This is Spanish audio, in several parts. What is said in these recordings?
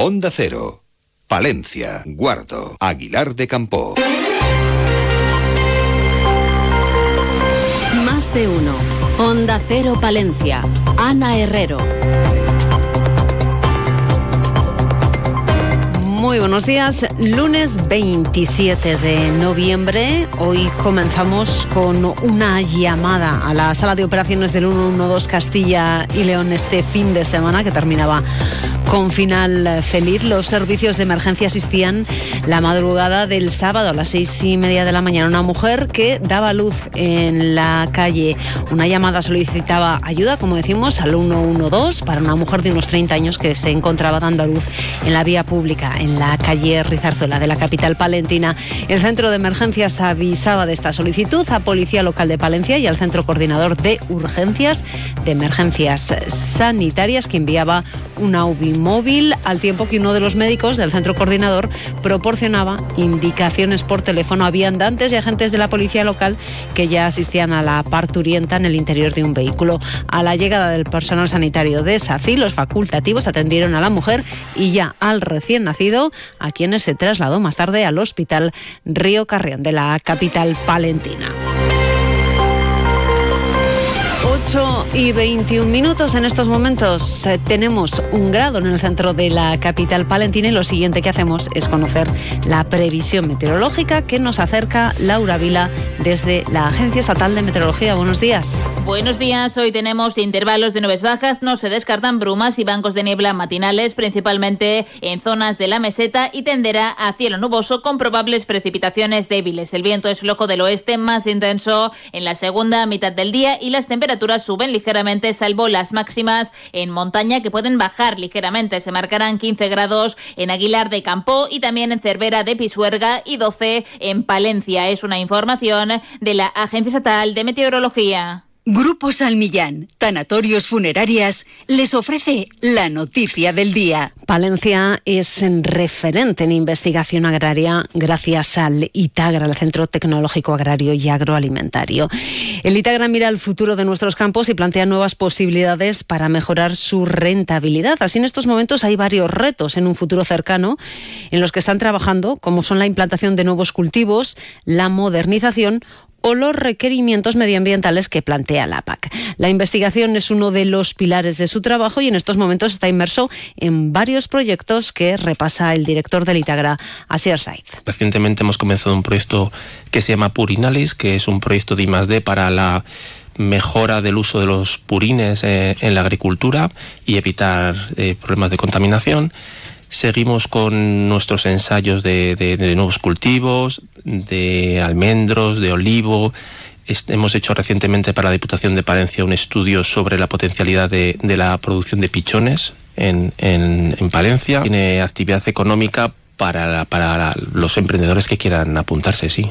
Onda Cero, Palencia, Guardo, Aguilar de Campo. Más de uno. Onda Cero Palencia. Ana Herrero. Muy buenos días, lunes 27 de noviembre. Hoy comenzamos con una llamada a la sala de operaciones del 112 Castilla y León este fin de semana que terminaba con final feliz. Los servicios de emergencia asistían la madrugada del sábado a las seis y media de la mañana. Una mujer que daba luz en la calle. Una llamada solicitaba ayuda, como decimos, al 112 para una mujer de unos 30 años que se encontraba dando a luz en la vía pública, en la calle Rizarzuela de la capital palentina. El centro de emergencias avisaba de esta solicitud a Policía Local de Palencia y al centro coordinador de urgencias de emergencias sanitarias que enviaba una UBI móvil, al tiempo que uno de los médicos del centro coordinador proporcionaba indicaciones por teléfono a viandantes y agentes de la policía local que ya asistían a la parturienta en el interior de un vehículo. A la llegada del personal sanitario de SACI, los facultativos atendieron a la mujer y ya al recién nacido, a quienes se trasladó más tarde al hospital Río Carrión de la capital palentina. 8 y 21 minutos en estos momentos. Eh, tenemos un grado en el centro de la capital palentina y lo siguiente que hacemos es conocer la previsión meteorológica que nos acerca Laura Vila desde la Agencia Estatal de Meteorología. Buenos días. Buenos días. Hoy tenemos intervalos de nubes bajas, no se descartan brumas y bancos de niebla matinales, principalmente en zonas de la meseta y tenderá a cielo nuboso con probables precipitaciones débiles. El viento es flojo del oeste más intenso en la segunda mitad del día y las temperaturas suben ligeramente, salvo las máximas en montaña que pueden bajar ligeramente. Se marcarán 15 grados en Aguilar de Campo y también en Cervera de Pisuerga y 12 en Palencia. Es una información de la Agencia Estatal de Meteorología. Grupo Salmillán, Tanatorios Funerarias, les ofrece la noticia del día. Palencia es referente en investigación agraria gracias al ITAGRA, el Centro Tecnológico Agrario y Agroalimentario. El ITAGRA mira el futuro de nuestros campos y plantea nuevas posibilidades para mejorar su rentabilidad. Así en estos momentos hay varios retos en un futuro cercano en los que están trabajando, como son la implantación de nuevos cultivos, la modernización o los requerimientos medioambientales que plantea la PAC. La investigación es uno de los pilares de su trabajo y en estos momentos está inmerso en varios proyectos que repasa el director del Itagra, Asier Saiz. Recientemente hemos comenzado un proyecto que se llama Purinalis, que es un proyecto de I+D para la mejora del uso de los purines eh, en la agricultura y evitar eh, problemas de contaminación. Seguimos con nuestros ensayos de, nuevos cultivos, de almendros, de olivo. hemos hecho recientemente para la Diputación de Palencia un estudio sobre la potencialidad de, la producción de pichones en, en, Palencia. Tiene actividad económica para, para los emprendedores que quieran apuntarse, sí.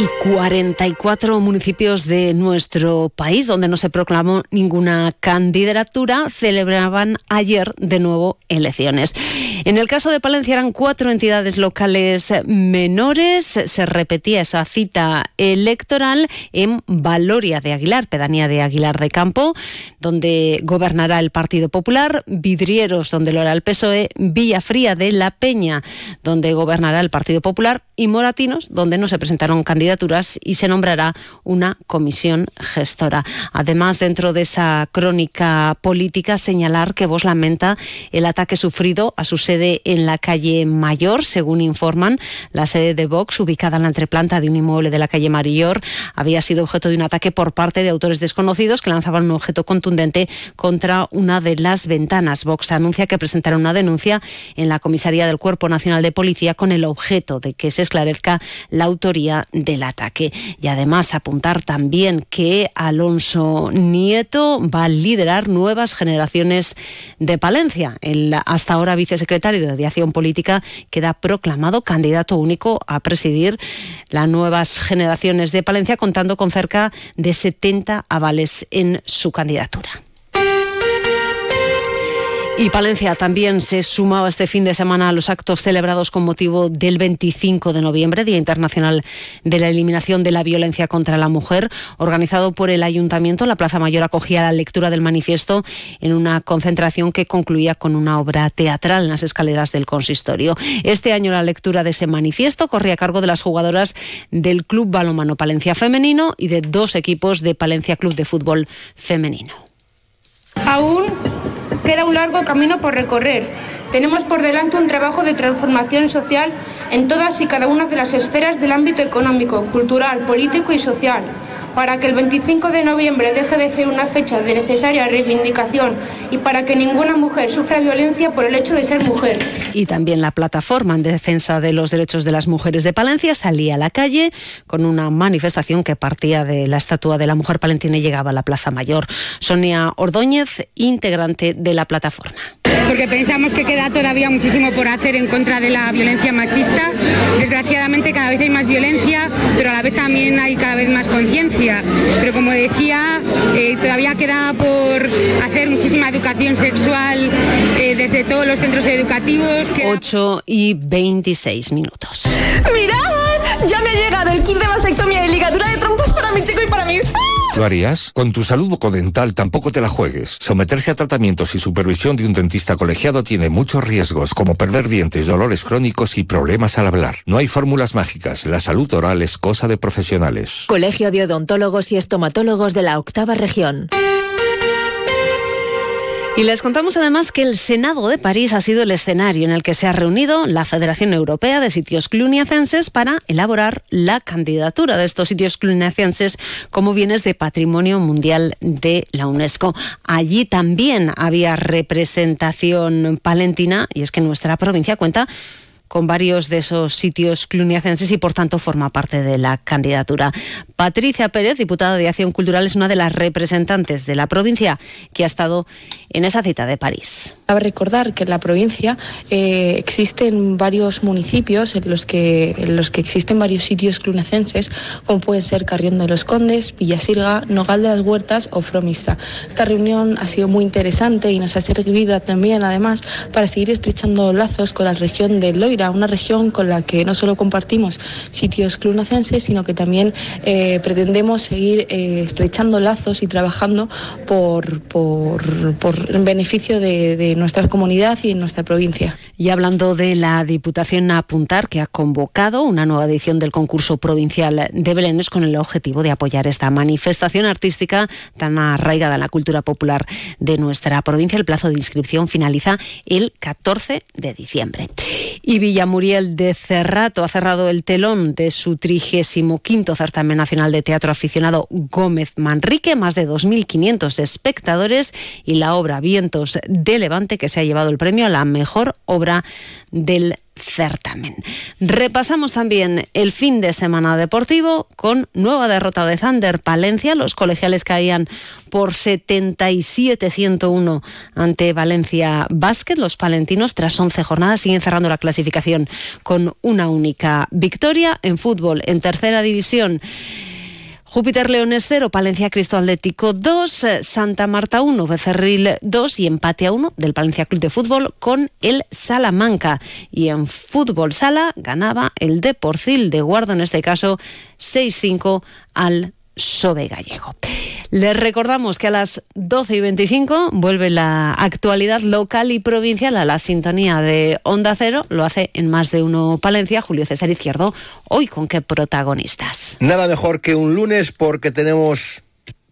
y 44 municipios de nuestro país, donde no se proclamó ninguna candidatura, celebraban ayer de nuevo elecciones. En el caso de Palencia eran cuatro entidades locales menores. Se repetía esa cita electoral en Valoria de Aguilar, pedanía de Aguilar de Campo, donde gobernará el Partido Popular, Vidrieros, donde lo hará el PSOE, Villafría de la Peña, donde gobernará el Partido Popular, y Moratinos, donde no se presentaron candidatos y se nombrará una comisión gestora. Además, dentro de esa crónica política, señalar que Vos lamenta el ataque sufrido a su sede en la calle Mayor, según informan. La sede de Vox, ubicada en la entreplanta de un inmueble de la calle Mayor, había sido objeto de un ataque por parte de autores desconocidos que lanzaban un objeto contundente contra una de las ventanas. Vox anuncia que presentará una denuncia en la comisaría del Cuerpo Nacional de Policía con el objeto de que se esclarezca la autoría de del ataque. Y además apuntar también que Alonso Nieto va a liderar nuevas generaciones de Palencia. El hasta ahora vicesecretario de Aviación Política queda proclamado candidato único a presidir las nuevas generaciones de Palencia, contando con cerca de 70 avales en su candidatura. Y Palencia también se sumaba este fin de semana a los actos celebrados con motivo del 25 de noviembre, Día Internacional de la Eliminación de la Violencia contra la Mujer, organizado por el Ayuntamiento. La Plaza Mayor acogía la lectura del manifiesto en una concentración que concluía con una obra teatral en las escaleras del consistorio. Este año la lectura de ese manifiesto corría a cargo de las jugadoras del Club Balomano Palencia Femenino y de dos equipos de Palencia Club de Fútbol Femenino. Aún queda un largo camino por recorrer. Tenemos por delante un trabajo de transformación social en todas y cada una de las esferas del ámbito económico, cultural, político y social para que el 25 de noviembre deje de ser una fecha de necesaria reivindicación y para que ninguna mujer sufra violencia por el hecho de ser mujer. Y también la plataforma en defensa de los derechos de las mujeres de Palencia salía a la calle con una manifestación que partía de la estatua de la mujer palentina y llegaba a la Plaza Mayor. Sonia Ordóñez, integrante de la plataforma. Porque pensamos que queda todavía muchísimo por hacer en contra de la violencia machista. Desgraciadamente cada vez hay más violencia, pero a la vez también hay cada vez más conciencia pero como decía, eh, todavía queda por hacer muchísima educación sexual eh, desde todos los centros educativos. 8 y 26 minutos. ¡Mirad! Ya me ha llegado el kit de vasectomía y ligadura de trompas chico y para mí. ¿Lo harías? Con tu salud bucodental tampoco te la juegues. Someterse a tratamientos y supervisión de un dentista colegiado tiene muchos riesgos, como perder dientes, dolores crónicos y problemas al hablar. No hay fórmulas mágicas. La salud oral es cosa de profesionales. Colegio de Odontólogos y Estomatólogos de la Octava Región. Y les contamos además que el Senado de París ha sido el escenario en el que se ha reunido la Federación Europea de Sitios Cluniacenses para elaborar la candidatura de estos sitios cluniacenses como bienes de patrimonio mundial de la UNESCO. Allí también había representación palentina y es que nuestra provincia cuenta con varios de esos sitios cluniacenses y por tanto forma parte de la candidatura. Patricia Pérez, diputada de Acción Cultural, es una de las representantes de la provincia que ha estado en esa cita de París. Cabe recordar que en la provincia eh, existen varios municipios en los, que, en los que existen varios sitios cluniacenses, como pueden ser Carrión de los Condes, Villasirga, Nogal de las Huertas o Fromista. Esta reunión ha sido muy interesante y nos ha servido también, además, para seguir estrechando lazos con la región de Loira una región con la que no solo compartimos sitios clunacenses, sino que también eh, pretendemos seguir eh, estrechando lazos y trabajando por, por, en beneficio de, de, nuestra comunidad y en nuestra provincia. Y hablando de la Diputación a apuntar que ha convocado una nueva edición del concurso provincial de Belénes con el objetivo de apoyar esta manifestación artística tan arraigada en la cultura popular de nuestra provincia. El plazo de inscripción finaliza el 14 de diciembre. Y Villamuriel de Cerrato ha cerrado el telón de su 35 certamen nacional de teatro aficionado Gómez Manrique, más de 2.500 espectadores y la obra Vientos de Levante que se ha llevado el premio a la mejor obra del certamen. Repasamos también el fin de semana deportivo con nueva derrota de Thunder Palencia. Los colegiales caían por 77-101 ante Valencia Basket. Los palentinos, tras 11 jornadas, siguen cerrando la clasificación con una única victoria. En fútbol, en tercera división. Júpiter Leones 0, Palencia Cristo Atlético 2, Santa Marta 1, Becerril 2 y empate a 1 del Palencia Club de Fútbol con el Salamanca. Y en fútbol sala ganaba el Deporcil de Guardo, en este caso 6-5 al Sobe Gallego. Les recordamos que a las 12 y 25 vuelve la actualidad local y provincial a la sintonía de Onda Cero. Lo hace en más de uno Palencia, Julio César Izquierdo. Hoy con qué protagonistas. Nada mejor que un lunes porque tenemos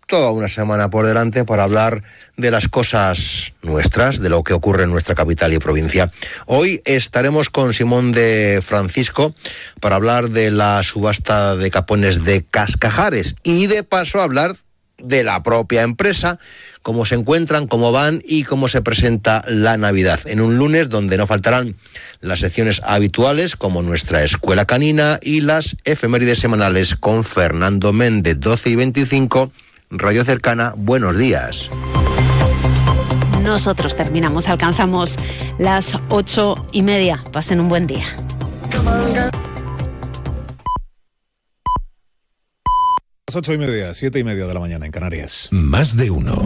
toda una semana por delante para hablar de las cosas nuestras, de lo que ocurre en nuestra capital y provincia. Hoy estaremos con Simón de Francisco para hablar de la subasta de capones de Cascajares y de paso hablar de la propia empresa cómo se encuentran, cómo van y cómo se presenta la Navidad. En un lunes donde no faltarán las secciones habituales como nuestra escuela canina y las efemérides semanales con Fernando Méndez, 12 y 25, Radio Cercana. Buenos días. Nosotros terminamos, alcanzamos las ocho y media. Pasen un buen día. Las ocho y media, siete y media de la mañana en Canarias. Más de uno.